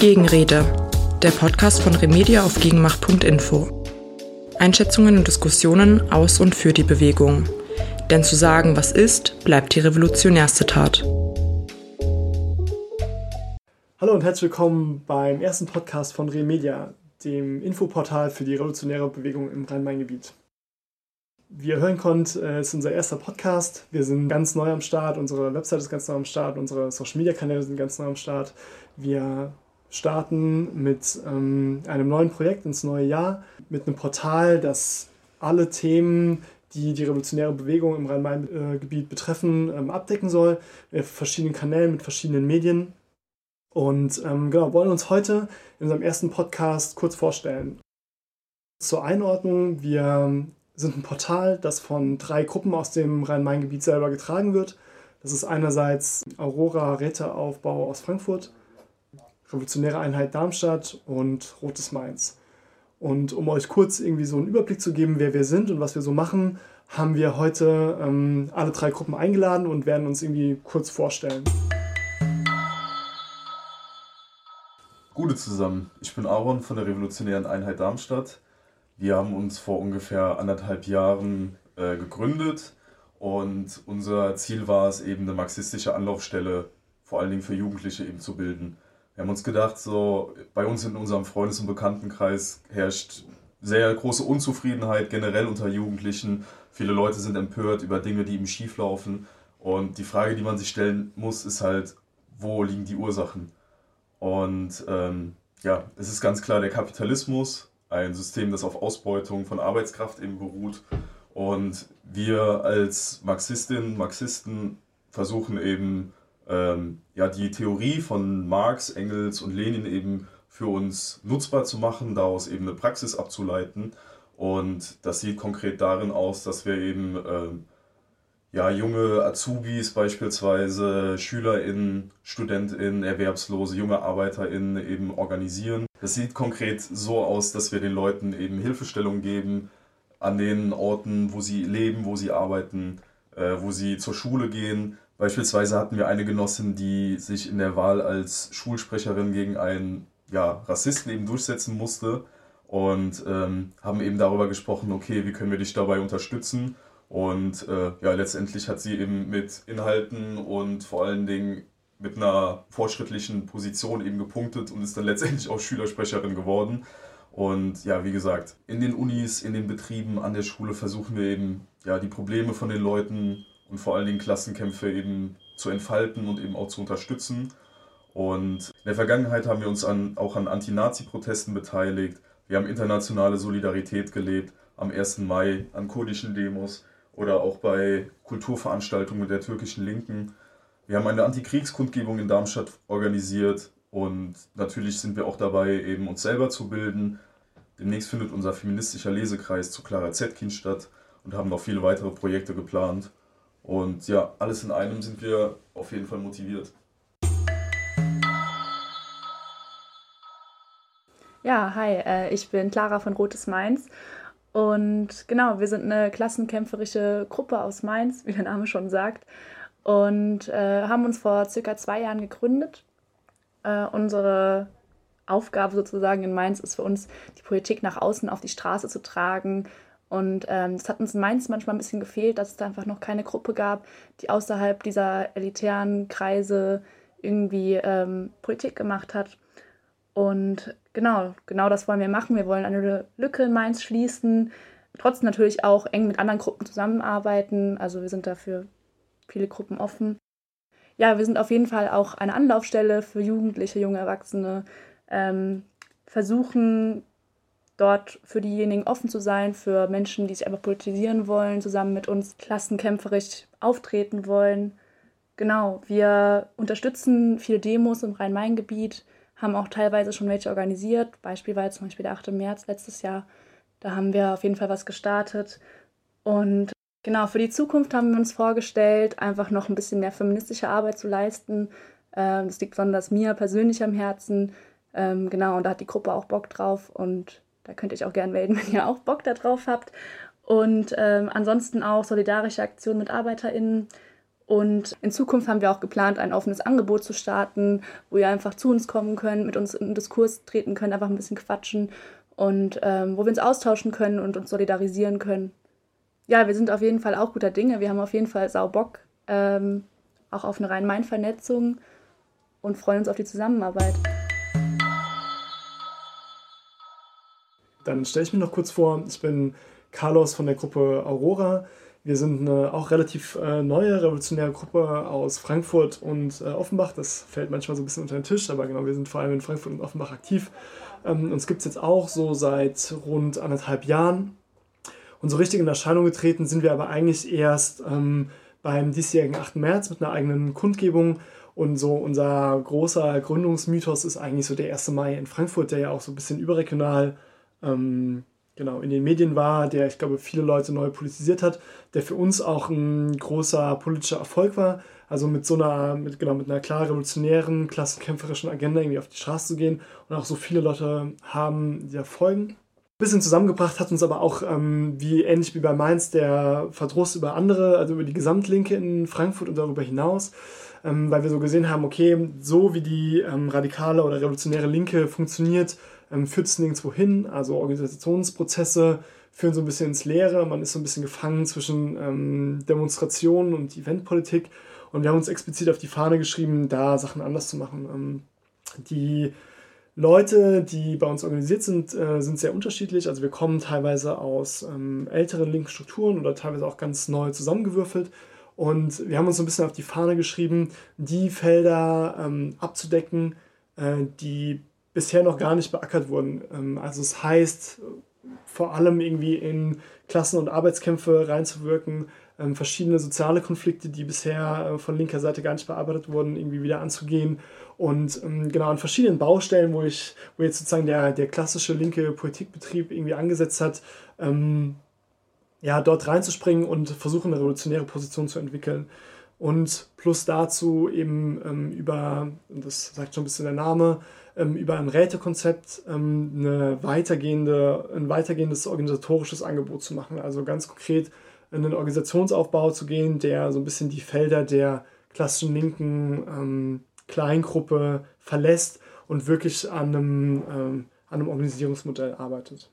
Gegenrede, der Podcast von Remedia auf gegenmacht.info. Einschätzungen und Diskussionen aus und für die Bewegung. Denn zu sagen, was ist, bleibt die revolutionärste Tat. Hallo und herzlich willkommen beim ersten Podcast von Remedia, dem Infoportal für die revolutionäre Bewegung im Rhein-Main-Gebiet. Wie ihr hören konnt, äh, ist unser erster Podcast. Wir sind ganz neu am Start, unsere Website ist ganz neu am Start, unsere Social-Media-Kanäle sind ganz neu am Start. Wir starten mit ähm, einem neuen Projekt ins neue Jahr, mit einem Portal, das alle Themen, die die revolutionäre Bewegung im Rhein-Main-Gebiet betreffen, ähm, abdecken soll, mit verschiedenen Kanälen, mit verschiedenen Medien. Und ähm, genau, wollen uns heute in unserem ersten Podcast kurz vorstellen. Zur Einordnung, wir sind ein Portal, das von drei Gruppen aus dem Rhein-Main-Gebiet selber getragen wird. Das ist einerseits Aurora Räteaufbau aus Frankfurt, Revolutionäre Einheit Darmstadt und Rotes Mainz. Und um euch kurz irgendwie so einen Überblick zu geben, wer wir sind und was wir so machen, haben wir heute ähm, alle drei Gruppen eingeladen und werden uns irgendwie kurz vorstellen. Gute zusammen. Ich bin Aaron von der Revolutionären Einheit Darmstadt. Wir haben uns vor ungefähr anderthalb Jahren äh, gegründet und unser Ziel war es eben eine marxistische Anlaufstelle vor allen Dingen für Jugendliche eben zu bilden. Wir haben uns gedacht, so bei uns in unserem Freundes- und Bekanntenkreis herrscht sehr große Unzufriedenheit generell unter Jugendlichen. Viele Leute sind empört über Dinge, die ihm schief laufen. Und die Frage, die man sich stellen muss, ist halt, wo liegen die Ursachen? Und ähm, ja, es ist ganz klar der Kapitalismus, ein System, das auf Ausbeutung von Arbeitskraft eben beruht. Und wir als Marxistinnen, Marxisten versuchen eben ähm, ja, die Theorie von Marx, Engels und Lenin eben für uns nutzbar zu machen, daraus eben eine Praxis abzuleiten. Und das sieht konkret darin aus, dass wir eben ähm, ja, junge Azubis beispielsweise, SchülerInnen, StudentInnen, Erwerbslose, junge ArbeiterInnen eben organisieren. Das sieht konkret so aus, dass wir den Leuten eben Hilfestellung geben an den Orten, wo sie leben, wo sie arbeiten, äh, wo sie zur Schule gehen. Beispielsweise hatten wir eine Genossin, die sich in der Wahl als Schulsprecherin gegen einen ja, Rassisten eben durchsetzen musste und ähm, haben eben darüber gesprochen, okay, wie können wir dich dabei unterstützen? Und äh, ja, letztendlich hat sie eben mit Inhalten und vor allen Dingen mit einer fortschrittlichen Position eben gepunktet und ist dann letztendlich auch Schülersprecherin geworden. Und ja, wie gesagt, in den Unis, in den Betrieben, an der Schule versuchen wir eben ja, die Probleme von den Leuten und vor allen Dingen Klassenkämpfe eben zu entfalten und eben auch zu unterstützen. Und in der Vergangenheit haben wir uns an, auch an Anti-Nazi-Protesten beteiligt. Wir haben internationale Solidarität gelebt am 1. Mai, an kurdischen Demos oder auch bei Kulturveranstaltungen der türkischen Linken. Wir haben eine Antikriegskundgebung in Darmstadt organisiert und natürlich sind wir auch dabei, eben uns selber zu bilden. Demnächst findet unser feministischer Lesekreis zu Clara Zetkin statt und haben noch viele weitere Projekte geplant. Und ja, alles in einem sind wir auf jeden Fall motiviert. Ja, hi, äh, ich bin Clara von Rotes Mainz und genau, wir sind eine klassenkämpferische Gruppe aus Mainz, wie der Name schon sagt. Und äh, haben uns vor circa zwei Jahren gegründet. Äh, unsere Aufgabe sozusagen in Mainz ist für uns, die Politik nach außen auf die Straße zu tragen. Und ähm, es hat uns in Mainz manchmal ein bisschen gefehlt, dass es da einfach noch keine Gruppe gab, die außerhalb dieser elitären Kreise irgendwie ähm, Politik gemacht hat. Und genau, genau das wollen wir machen. Wir wollen eine Lücke in Mainz schließen, trotzdem natürlich auch eng mit anderen Gruppen zusammenarbeiten. Also wir sind dafür viele Gruppen offen. Ja, wir sind auf jeden Fall auch eine Anlaufstelle für Jugendliche, junge Erwachsene, ähm, versuchen dort für diejenigen offen zu sein, für Menschen, die sich einfach politisieren wollen, zusammen mit uns klassenkämpferisch auftreten wollen. Genau, wir unterstützen viele Demos im Rhein-Main-Gebiet, haben auch teilweise schon welche organisiert. Beispiel war jetzt zum Beispiel der 8. März letztes Jahr. Da haben wir auf jeden Fall was gestartet. Und genau, für die Zukunft haben wir uns vorgestellt, einfach noch ein bisschen mehr feministische Arbeit zu leisten. Ähm, das liegt besonders mir persönlich am Herzen. Ähm, genau, und da hat die Gruppe auch Bock drauf. Und da könnt ihr euch auch gerne melden, wenn ihr auch Bock darauf habt. Und ähm, ansonsten auch solidarische Aktionen mit ArbeiterInnen Und in Zukunft haben wir auch geplant, ein offenes Angebot zu starten, wo ihr einfach zu uns kommen könnt, mit uns in Diskurs treten könnt, einfach ein bisschen quatschen und ähm, wo wir uns austauschen können und uns solidarisieren können. Ja, wir sind auf jeden Fall auch guter Dinge. Wir haben auf jeden Fall sau Bock, ähm, auch auf eine Rhein-Main-Vernetzung und freuen uns auf die Zusammenarbeit. Dann stelle ich mich noch kurz vor. Ich bin Carlos von der Gruppe Aurora. Wir sind eine auch relativ äh, neue revolutionäre Gruppe aus Frankfurt und äh, Offenbach. Das fällt manchmal so ein bisschen unter den Tisch, aber genau, wir sind vor allem in Frankfurt und Offenbach aktiv. Ähm, uns gibt es jetzt auch so seit rund anderthalb Jahren. Und so richtig in Erscheinung getreten sind wir aber eigentlich erst ähm, beim diesjährigen 8. März mit einer eigenen Kundgebung. Und so unser großer Gründungsmythos ist eigentlich so der 1. Mai in Frankfurt, der ja auch so ein bisschen überregional ähm, genau, in den Medien war, der, ich glaube, viele Leute neu politisiert hat, der für uns auch ein großer politischer Erfolg war. Also mit so einer, mit, genau, mit einer klar revolutionären, klassenkämpferischen Agenda irgendwie auf die Straße zu gehen und auch so viele Leute haben, die da folgen. Bisschen zusammengebracht hat uns aber auch, ähm, wie ähnlich wie bei Mainz, der Verdruss über andere, also über die Gesamtlinke in Frankfurt und darüber hinaus, ähm, weil wir so gesehen haben, okay, so wie die ähm, radikale oder revolutionäre Linke funktioniert, ähm, führt es nirgendwo hin. Also Organisationsprozesse führen so ein bisschen ins Leere. Man ist so ein bisschen gefangen zwischen ähm, Demonstrationen und Eventpolitik. Und wir haben uns explizit auf die Fahne geschrieben, da Sachen anders zu machen. Ähm, die Leute, die bei uns organisiert sind, äh, sind sehr unterschiedlich. Also wir kommen teilweise aus ähm, älteren linken Strukturen oder teilweise auch ganz neu zusammengewürfelt. Und wir haben uns so ein bisschen auf die Fahne geschrieben, die Felder ähm, abzudecken, äh, die bisher noch gar nicht beackert wurden. Ähm, also es heißt, vor allem irgendwie in Klassen- und Arbeitskämpfe reinzuwirken, ähm, verschiedene soziale Konflikte, die bisher äh, von linker Seite gar nicht bearbeitet wurden, irgendwie wieder anzugehen. Und ähm, genau an verschiedenen Baustellen, wo ich, wo jetzt sozusagen der, der klassische linke Politikbetrieb irgendwie angesetzt hat, ja, dort reinzuspringen und versuchen, eine revolutionäre Position zu entwickeln. Und plus dazu eben ähm, über, das sagt schon ein bisschen der Name, ähm, über ein Rätekonzept ähm, eine weitergehende, ein weitergehendes organisatorisches Angebot zu machen. Also ganz konkret in einen Organisationsaufbau zu gehen, der so ein bisschen die Felder der klassischen linken ähm, Kleingruppe verlässt und wirklich an einem, ähm, an einem Organisierungsmodell arbeitet.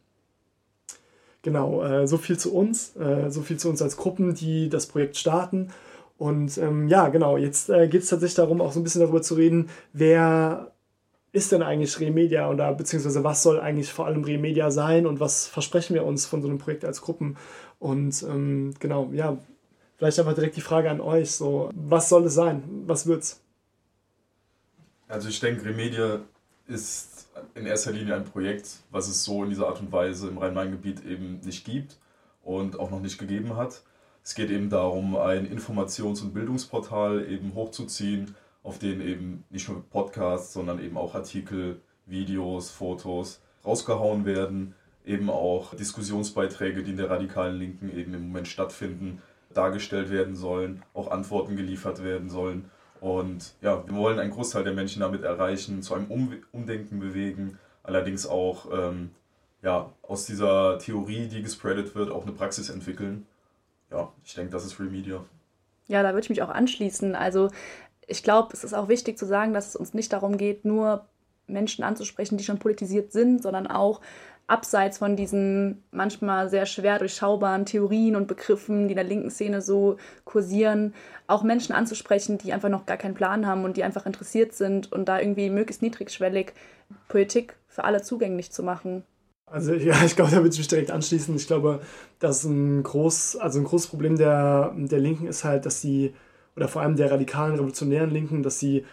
Genau, äh, so viel zu uns, äh, so viel zu uns als Gruppen, die das Projekt starten. Und ähm, ja, genau, jetzt äh, geht es tatsächlich darum, auch so ein bisschen darüber zu reden, wer ist denn eigentlich Remedia oder beziehungsweise was soll eigentlich vor allem Remedia sein und was versprechen wir uns von so einem Projekt als Gruppen? Und ähm, genau, ja, vielleicht einfach direkt die Frage an euch: so, was soll es sein? Was wird's? Also ich denke, Remedia ist in erster Linie ein Projekt, was es so in dieser Art und Weise im Rhein-Main-Gebiet eben nicht gibt und auch noch nicht gegeben hat. Es geht eben darum, ein Informations- und Bildungsportal eben hochzuziehen, auf denen eben nicht nur Podcasts, sondern eben auch Artikel, Videos, Fotos rausgehauen werden, eben auch Diskussionsbeiträge, die in der radikalen Linken eben im Moment stattfinden, dargestellt werden sollen, auch Antworten geliefert werden sollen. Und ja, wir wollen einen Großteil der Menschen damit erreichen, zu einem um Umdenken bewegen, allerdings auch ähm, ja, aus dieser Theorie, die gespreadet wird, auch eine Praxis entwickeln. Ja, ich denke, das ist Free Media. Ja, da würde ich mich auch anschließen. Also ich glaube, es ist auch wichtig zu sagen, dass es uns nicht darum geht, nur Menschen anzusprechen, die schon politisiert sind, sondern auch abseits von diesen manchmal sehr schwer durchschaubaren Theorien und Begriffen, die in der linken Szene so kursieren, auch Menschen anzusprechen, die einfach noch gar keinen Plan haben und die einfach interessiert sind und da irgendwie möglichst niedrigschwellig Politik für alle zugänglich zu machen. Also ja, ich glaube, da würde ich mich direkt anschließen. Ich glaube, dass ein groß, also ein großes Problem der, der Linken ist halt, dass sie oder vor allem der radikalen, revolutionären Linken, dass sie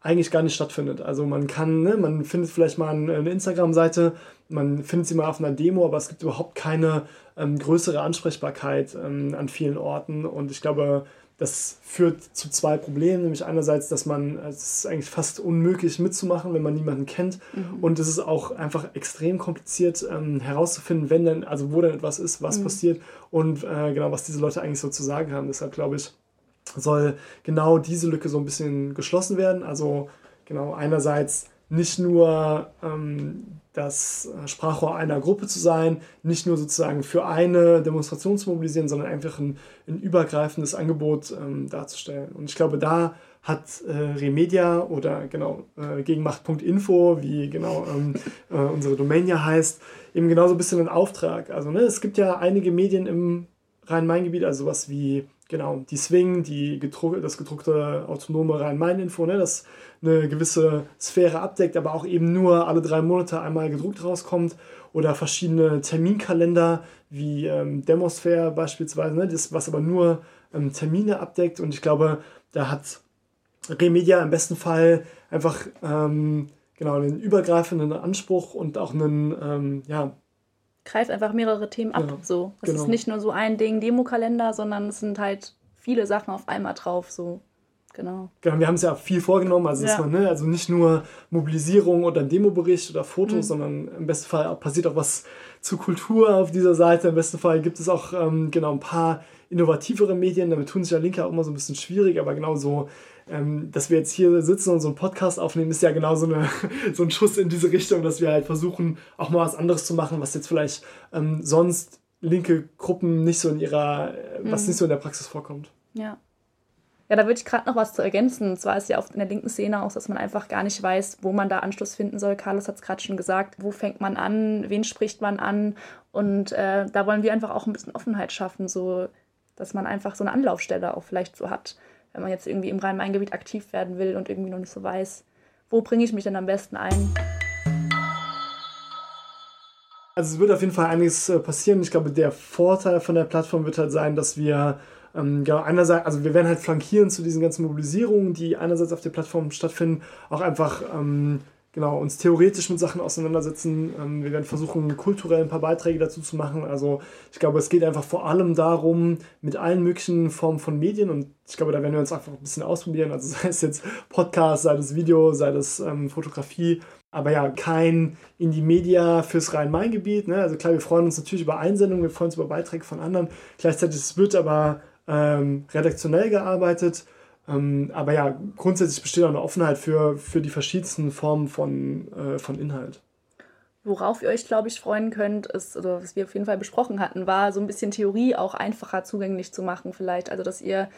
eigentlich gar nicht stattfindet. Also man kann, ne, man findet vielleicht mal eine Instagram-Seite, man findet sie mal auf einer Demo, aber es gibt überhaupt keine ähm, größere Ansprechbarkeit ähm, an vielen Orten. Und ich glaube, das führt zu zwei Problemen, nämlich einerseits, dass man, es ist eigentlich fast unmöglich mitzumachen, wenn man niemanden kennt. Mhm. Und es ist auch einfach extrem kompliziert ähm, herauszufinden, wenn denn, also wo denn etwas ist, was mhm. passiert und äh, genau, was diese Leute eigentlich so zu sagen haben. Deshalb glaube ich, soll genau diese Lücke so ein bisschen geschlossen werden. Also genau einerseits nicht nur ähm, das Sprachrohr einer Gruppe zu sein, nicht nur sozusagen für eine Demonstration zu mobilisieren, sondern einfach ein, ein übergreifendes Angebot ähm, darzustellen. Und ich glaube, da hat äh, Remedia oder genau äh, gegenmacht.info, wie genau ähm, äh, unsere Domain ja heißt, eben genauso ein bisschen einen Auftrag. Also ne, es gibt ja einige Medien im Rhein-Main-Gebiet, also sowas wie genau die Swing, die gedruck, das gedruckte autonome Rhein-Main-Info, ne, das eine gewisse Sphäre abdeckt, aber auch eben nur alle drei Monate einmal gedruckt rauskommt oder verschiedene Terminkalender wie ähm, Demosphere beispielsweise, ne, das, was aber nur ähm, Termine abdeckt und ich glaube, da hat Remedia im besten Fall einfach ähm, genau einen übergreifenden Anspruch und auch einen, ähm, ja. Greift einfach mehrere Themen ab. Ja, so. Es genau. ist nicht nur so ein Ding, Demokalender, sondern es sind halt viele Sachen auf einmal drauf. So. Genau. Genau, wir haben es ja viel vorgenommen, also, ja. man, ne, also nicht nur Mobilisierung oder ein Demobericht oder Fotos, mhm. sondern im besten Fall passiert auch was zur Kultur auf dieser Seite. Im besten Fall gibt es auch ähm, genau ein paar innovativere Medien, damit tun sich ja Linke auch immer so ein bisschen schwierig, aber genau so ähm, dass wir jetzt hier sitzen und so einen Podcast aufnehmen, ist ja genau so, eine, so ein Schuss in diese Richtung, dass wir halt versuchen, auch mal was anderes zu machen, was jetzt vielleicht ähm, sonst linke Gruppen nicht so in ihrer, mhm. was nicht so in der Praxis vorkommt. Ja. Ja, da würde ich gerade noch was zu ergänzen. Und zwar ist ja oft in der linken Szene auch, dass man einfach gar nicht weiß, wo man da Anschluss finden soll. Carlos hat es gerade schon gesagt. Wo fängt man an? Wen spricht man an? Und äh, da wollen wir einfach auch ein bisschen Offenheit schaffen, so dass man einfach so eine Anlaufstelle auch vielleicht so hat wenn man jetzt irgendwie im Rhein-Main-Gebiet aktiv werden will und irgendwie noch nicht so weiß, wo bringe ich mich denn am besten ein? Also es wird auf jeden Fall einiges äh, passieren. Ich glaube, der Vorteil von der Plattform wird halt sein, dass wir ähm, genau einerseits, also wir werden halt flankieren zu diesen ganzen Mobilisierungen, die einerseits auf der Plattform stattfinden, auch einfach ähm, genau, uns theoretisch mit Sachen auseinandersetzen. Ähm, wir werden versuchen, kulturell ein paar Beiträge dazu zu machen. Also ich glaube, es geht einfach vor allem darum, mit allen möglichen Formen von Medien und ich glaube, da werden wir uns einfach ein bisschen ausprobieren. Also sei es jetzt Podcast, sei es Video, sei es ähm, Fotografie. Aber ja, kein Indie-Media fürs Rhein-Main-Gebiet. Ne? Also klar, wir freuen uns natürlich über Einsendungen, wir freuen uns über Beiträge von anderen. Gleichzeitig wird aber ähm, redaktionell gearbeitet ähm, aber ja, grundsätzlich besteht auch eine Offenheit für, für die verschiedensten Formen von, äh, von Inhalt. Worauf ihr euch, glaube ich, freuen könnt, ist, oder was wir auf jeden Fall besprochen hatten, war so ein bisschen Theorie auch einfacher zugänglich zu machen, vielleicht. Also, dass ihr,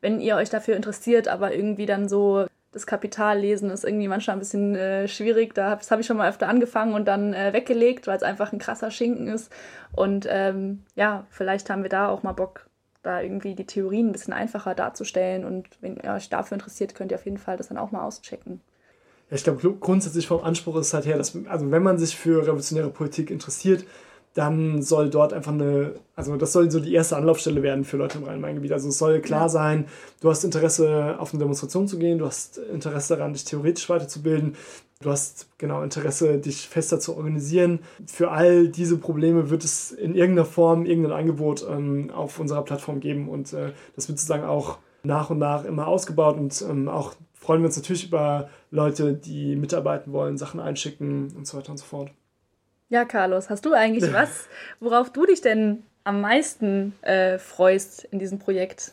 wenn ihr euch dafür interessiert, aber irgendwie dann so das Kapital lesen ist irgendwie manchmal ein bisschen äh, schwierig. Da, habe ich schon mal öfter angefangen und dann äh, weggelegt, weil es einfach ein krasser Schinken ist. Und ähm, ja, vielleicht haben wir da auch mal Bock, da irgendwie die Theorien ein bisschen einfacher darzustellen. Und wenn ihr euch dafür interessiert, könnt ihr auf jeden Fall das dann auch mal auschecken. Ja, ich glaube, grundsätzlich vom Anspruch ist halt her, dass, also wenn man sich für revolutionäre Politik interessiert, dann soll dort einfach eine, also das soll so die erste Anlaufstelle werden für Leute im Rhein-Main-Gebiet. Also es soll klar sein, du hast Interesse, auf eine Demonstration zu gehen, du hast Interesse daran, dich theoretisch weiterzubilden, du hast genau Interesse, dich fester zu organisieren. Für all diese Probleme wird es in irgendeiner Form irgendein Angebot ähm, auf unserer Plattform geben und äh, das wird sozusagen auch nach und nach immer ausgebaut und ähm, auch freuen wir uns natürlich über Leute, die mitarbeiten wollen, Sachen einschicken und so weiter und so fort. Ja, Carlos, hast du eigentlich was, worauf du dich denn am meisten äh, freust in diesem Projekt?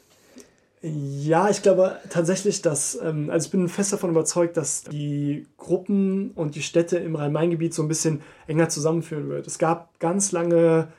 Ja, ich glaube tatsächlich, dass, ähm, also ich bin fest davon überzeugt, dass die Gruppen und die Städte im Rhein-Main-Gebiet so ein bisschen enger zusammenführen wird. Es gab ganz lange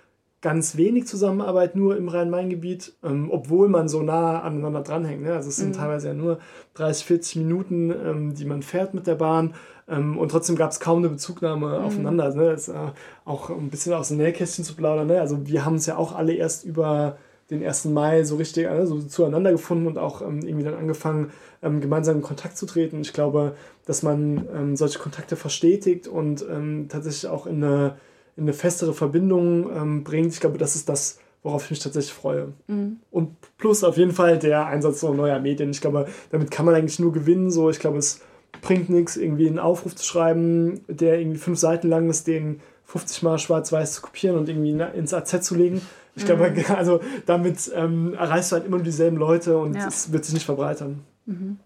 ganz wenig Zusammenarbeit nur im Rhein-Main-Gebiet, ähm, obwohl man so nah aneinander dranhängt. Ne? Also es sind mhm. teilweise ja nur 30, 40 Minuten, ähm, die man fährt mit der Bahn. Ähm, und trotzdem gab es kaum eine Bezugnahme mhm. aufeinander. Ne? Das ist äh, auch ein bisschen aus dem Nähkästchen zu plaudern. Ne? Also wir haben es ja auch alle erst über den 1. Mai so richtig also zueinander gefunden und auch ähm, irgendwie dann angefangen, ähm, gemeinsam in Kontakt zu treten. Ich glaube, dass man ähm, solche Kontakte verstetigt und ähm, tatsächlich auch in eine in eine festere Verbindung ähm, bringt. Ich glaube, das ist das, worauf ich mich tatsächlich freue. Mhm. Und plus auf jeden Fall der Einsatz so neuer Medien. Ich glaube, damit kann man eigentlich nur gewinnen. So, ich glaube, es bringt nichts, irgendwie einen Aufruf zu schreiben, der irgendwie fünf Seiten lang ist, den 50 Mal schwarz-weiß zu kopieren und irgendwie ins AZ zu legen. Ich mhm. glaube, also damit ähm, erreichst du halt immer nur dieselben Leute und ja. es wird sich nicht verbreitern. Mhm.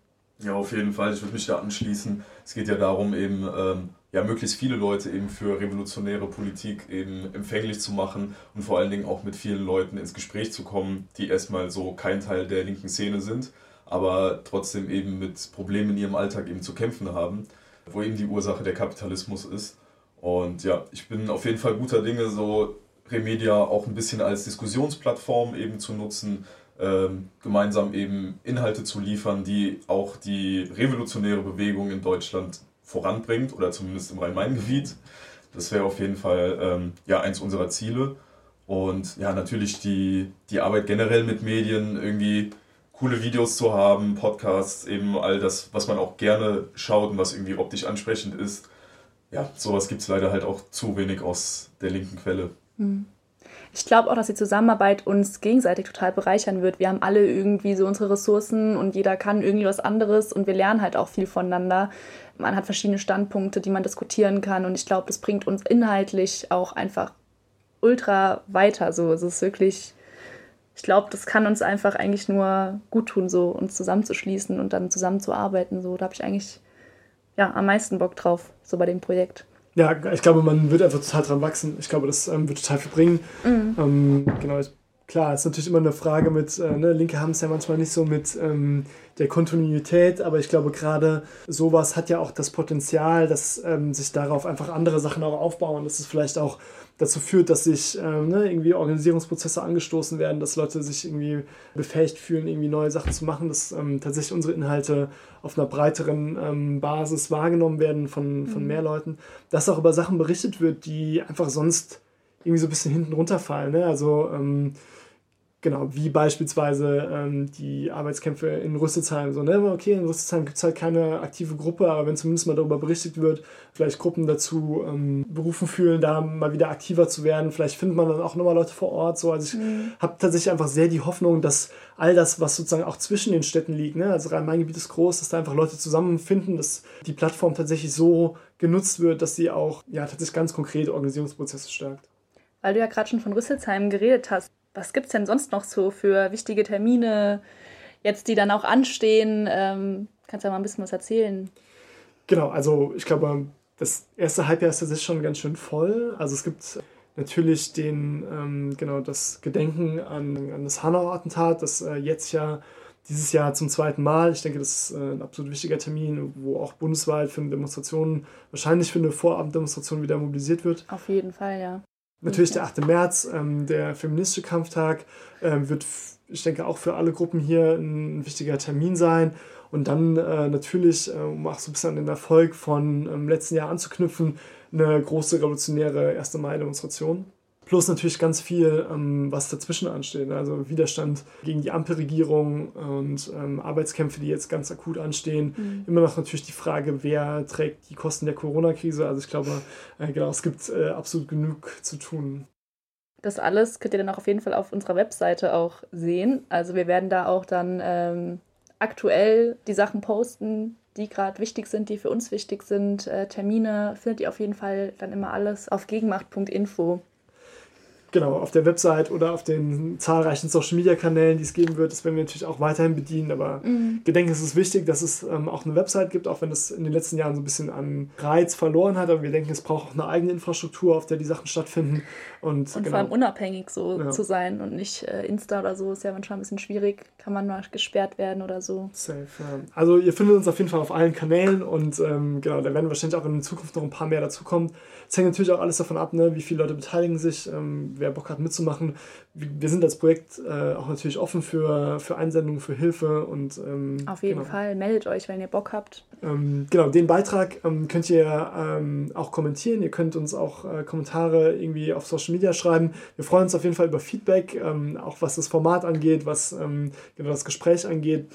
Ja, auf jeden Fall. Ich würde mich da anschließen. Es geht ja darum, eben ähm, ja, möglichst viele Leute eben für revolutionäre Politik eben empfänglich zu machen und vor allen Dingen auch mit vielen Leuten ins Gespräch zu kommen, die erstmal so kein Teil der linken Szene sind, aber trotzdem eben mit Problemen in ihrem Alltag eben zu kämpfen haben. wo eben die Ursache der Kapitalismus ist. Und ja, ich bin auf jeden Fall guter Dinge, so Remedia auch ein bisschen als Diskussionsplattform eben zu nutzen, ähm, gemeinsam eben Inhalte zu liefern, die auch die revolutionäre Bewegung in Deutschland voranbringt oder zumindest im Rhein-Main-Gebiet. Das wäre auf jeden Fall ähm, ja, eins unserer Ziele. Und ja, natürlich die, die Arbeit generell mit Medien, irgendwie coole Videos zu haben, Podcasts, eben all das, was man auch gerne schaut und was irgendwie optisch ansprechend ist. Ja, sowas gibt es leider halt auch zu wenig aus der linken Quelle. Hm. Ich glaube auch, dass die Zusammenarbeit uns gegenseitig total bereichern wird. Wir haben alle irgendwie so unsere Ressourcen und jeder kann irgendwie was anderes und wir lernen halt auch viel voneinander. Man hat verschiedene Standpunkte, die man diskutieren kann und ich glaube, das bringt uns inhaltlich auch einfach ultra weiter. So, es ist wirklich, ich glaube, das kann uns einfach eigentlich nur gut tun, so uns zusammenzuschließen und dann zusammenzuarbeiten. So, da habe ich eigentlich ja am meisten Bock drauf, so bei dem Projekt. Ja, ich glaube, man wird einfach total dran wachsen. Ich glaube, das ähm, wird total viel bringen. Mhm. Ähm, genau, ich, klar, ist natürlich immer eine Frage mit, äh, ne, Linke haben es ja manchmal nicht so mit ähm, der Kontinuität, aber ich glaube, gerade sowas hat ja auch das Potenzial, dass ähm, sich darauf einfach andere Sachen auch aufbauen. Das ist vielleicht auch dazu führt, dass sich ähm, ne, irgendwie Organisierungsprozesse angestoßen werden, dass Leute sich irgendwie befähigt fühlen, irgendwie neue Sachen zu machen, dass ähm, tatsächlich unsere Inhalte auf einer breiteren ähm, Basis wahrgenommen werden von, von mhm. mehr Leuten, dass auch über Sachen berichtet wird, die einfach sonst irgendwie so ein bisschen hinten runterfallen. Ne? Also ähm, Genau, wie beispielsweise ähm, die Arbeitskämpfe in Rüsselsheim. So, ne? Okay, in Rüsselsheim gibt es halt keine aktive Gruppe, aber wenn zumindest mal darüber berichtet wird, vielleicht Gruppen dazu ähm, berufen fühlen, da mal wieder aktiver zu werden. Vielleicht findet man dann auch nochmal Leute vor Ort. So. Also ich mhm. habe tatsächlich einfach sehr die Hoffnung, dass all das, was sozusagen auch zwischen den Städten liegt, ne? also Rhein-Main-Gebiet ist groß, dass da einfach Leute zusammenfinden, dass die Plattform tatsächlich so genutzt wird, dass sie auch ja, tatsächlich ganz konkrete Organisierungsprozesse stärkt. Weil du ja gerade schon von Rüsselsheim geredet hast was gibt es denn sonst noch so für wichtige Termine, jetzt die dann auch anstehen? Ähm, kannst du ja mal ein bisschen was erzählen? Genau, also ich glaube, das erste Halbjahr ist tatsächlich schon ganz schön voll. Also es gibt natürlich den, ähm, genau, das Gedenken an, an das Hanau-Attentat, das äh, jetzt ja dieses Jahr zum zweiten Mal. Ich denke, das ist äh, ein absolut wichtiger Termin, wo auch bundesweit für eine Demonstration, wahrscheinlich für eine Vorabenddemonstration wieder mobilisiert wird. Auf jeden Fall, ja. Natürlich der 8. März, ähm, der feministische Kampftag, ähm, wird, ich denke, auch für alle Gruppen hier ein wichtiger Termin sein. Und dann äh, natürlich, äh, um auch so ein bisschen an den Erfolg von ähm, letzten Jahr anzuknüpfen, eine große revolutionäre 1. Mai-Demonstration. Plus natürlich ganz viel, ähm, was dazwischen ansteht. Ne? Also Widerstand gegen die Ampelregierung und ähm, Arbeitskämpfe, die jetzt ganz akut anstehen. Mhm. Immer noch natürlich die Frage, wer trägt die Kosten der Corona-Krise. Also ich glaube, äh, genau, es gibt äh, absolut genug zu tun. Das alles könnt ihr dann auch auf jeden Fall auf unserer Webseite auch sehen. Also wir werden da auch dann ähm, aktuell die Sachen posten, die gerade wichtig sind, die für uns wichtig sind. Äh, Termine findet ihr auf jeden Fall dann immer alles auf gegenmacht.info genau, auf der Website oder auf den zahlreichen Social Media Kanälen, die es geben wird, das werden wir natürlich auch weiterhin bedienen. Aber mhm. wir denken, es ist wichtig, dass es ähm, auch eine Website gibt, auch wenn es in den letzten Jahren so ein bisschen an Reiz verloren hat. Aber wir denken, es braucht auch eine eigene Infrastruktur, auf der die Sachen stattfinden. Und, und genau. vor allem unabhängig so ja. zu sein und nicht äh, Insta oder so ist ja manchmal ein bisschen schwierig. Kann man mal gesperrt werden oder so. Safe, ja. Also ihr findet uns auf jeden Fall auf allen Kanälen und ähm, genau, da werden wahrscheinlich auch in Zukunft noch ein paar mehr dazukommen. Es hängt natürlich auch alles davon ab, ne, wie viele Leute beteiligen sich, ähm, wer Bock hat mitzumachen. Wir sind als Projekt äh, auch natürlich offen für, für Einsendungen, für Hilfe und ähm, auf jeden genau. Fall meldet euch, wenn ihr Bock habt. Ähm, genau, den Beitrag ähm, könnt ihr ähm, auch kommentieren. Ihr könnt uns auch äh, Kommentare irgendwie auf Social Media schreiben. Wir freuen uns auf jeden Fall über Feedback, ähm, auch was das Format angeht, was genau das Gespräch angeht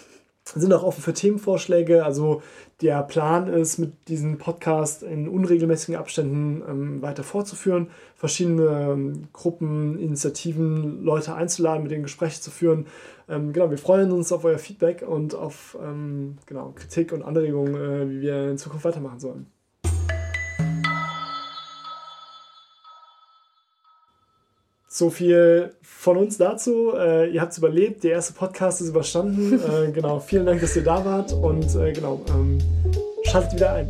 sind auch offen für Themenvorschläge. Also der Plan ist, mit diesem Podcast in unregelmäßigen Abständen ähm, weiter fortzuführen, verschiedene ähm, Gruppen, Initiativen, Leute einzuladen, mit denen Gespräche zu führen. Ähm, genau, wir freuen uns auf euer Feedback und auf ähm, genau, Kritik und Anregungen, äh, wie wir in Zukunft weitermachen sollen. So viel von uns dazu. Äh, ihr habt es überlebt, der erste Podcast ist überstanden. äh, genau, vielen Dank, dass ihr da wart und äh, genau, ähm, schaltet wieder ein.